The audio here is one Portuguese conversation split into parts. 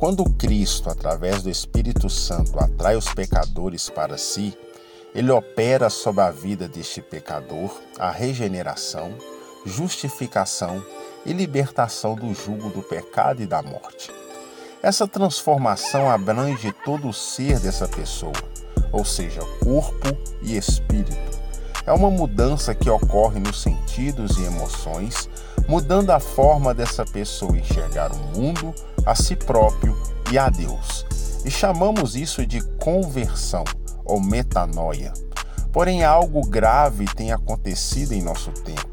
Quando Cristo, através do Espírito Santo, atrai os pecadores para si, ele opera sobre a vida deste pecador a regeneração, justificação e libertação do jugo do pecado e da morte. Essa transformação abrange todo o ser dessa pessoa, ou seja, corpo e espírito. É uma mudança que ocorre nos sentidos e emoções, mudando a forma dessa pessoa enxergar o mundo, a si próprio e a Deus. E chamamos isso de conversão ou metanoia. Porém, algo grave tem acontecido em nosso tempo.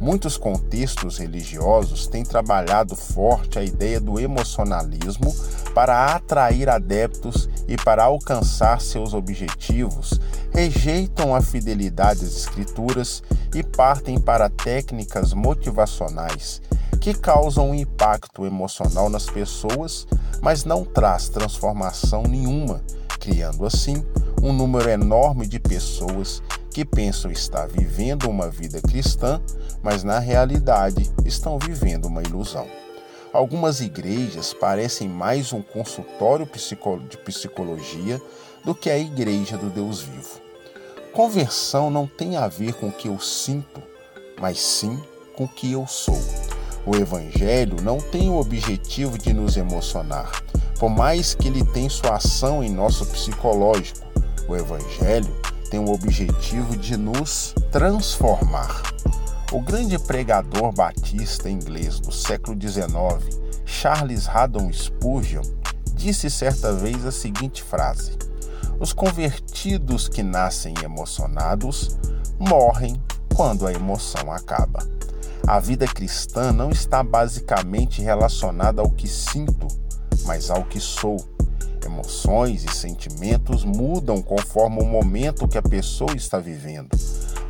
Muitos contextos religiosos têm trabalhado forte a ideia do emocionalismo para atrair adeptos e para alcançar seus objetivos, rejeitam a fidelidade às Escrituras e partem para técnicas motivacionais que causam um impacto emocional nas pessoas, mas não traz transformação nenhuma, criando assim um número enorme de pessoas que pensam estar vivendo uma vida cristã, mas na realidade estão vivendo uma ilusão. Algumas igrejas parecem mais um consultório de psicologia do que a igreja do Deus vivo. Conversão não tem a ver com o que eu sinto, mas sim com o que eu sou. O Evangelho não tem o objetivo de nos emocionar, por mais que ele tenha sua ação em nosso psicológico. O Evangelho tem o objetivo de nos transformar. O grande pregador batista inglês do século XIX, Charles Haddon Spurgeon, disse certa vez a seguinte frase: Os convertidos que nascem emocionados morrem quando a emoção acaba. A vida cristã não está basicamente relacionada ao que sinto, mas ao que sou. Emoções e sentimentos mudam conforme o momento que a pessoa está vivendo.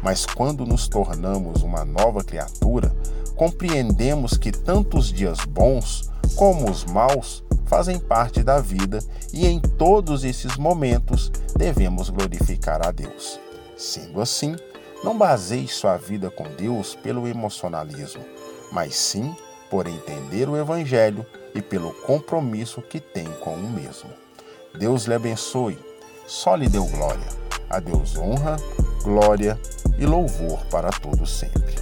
Mas quando nos tornamos uma nova criatura, compreendemos que tanto os dias bons como os maus fazem parte da vida e em todos esses momentos devemos glorificar a Deus. Sendo assim, não baseie sua vida com Deus pelo emocionalismo, mas sim por entender o Evangelho e pelo compromisso que tem com o mesmo. Deus lhe abençoe, só lhe deu glória. A Deus honra, glória e louvor para todos sempre.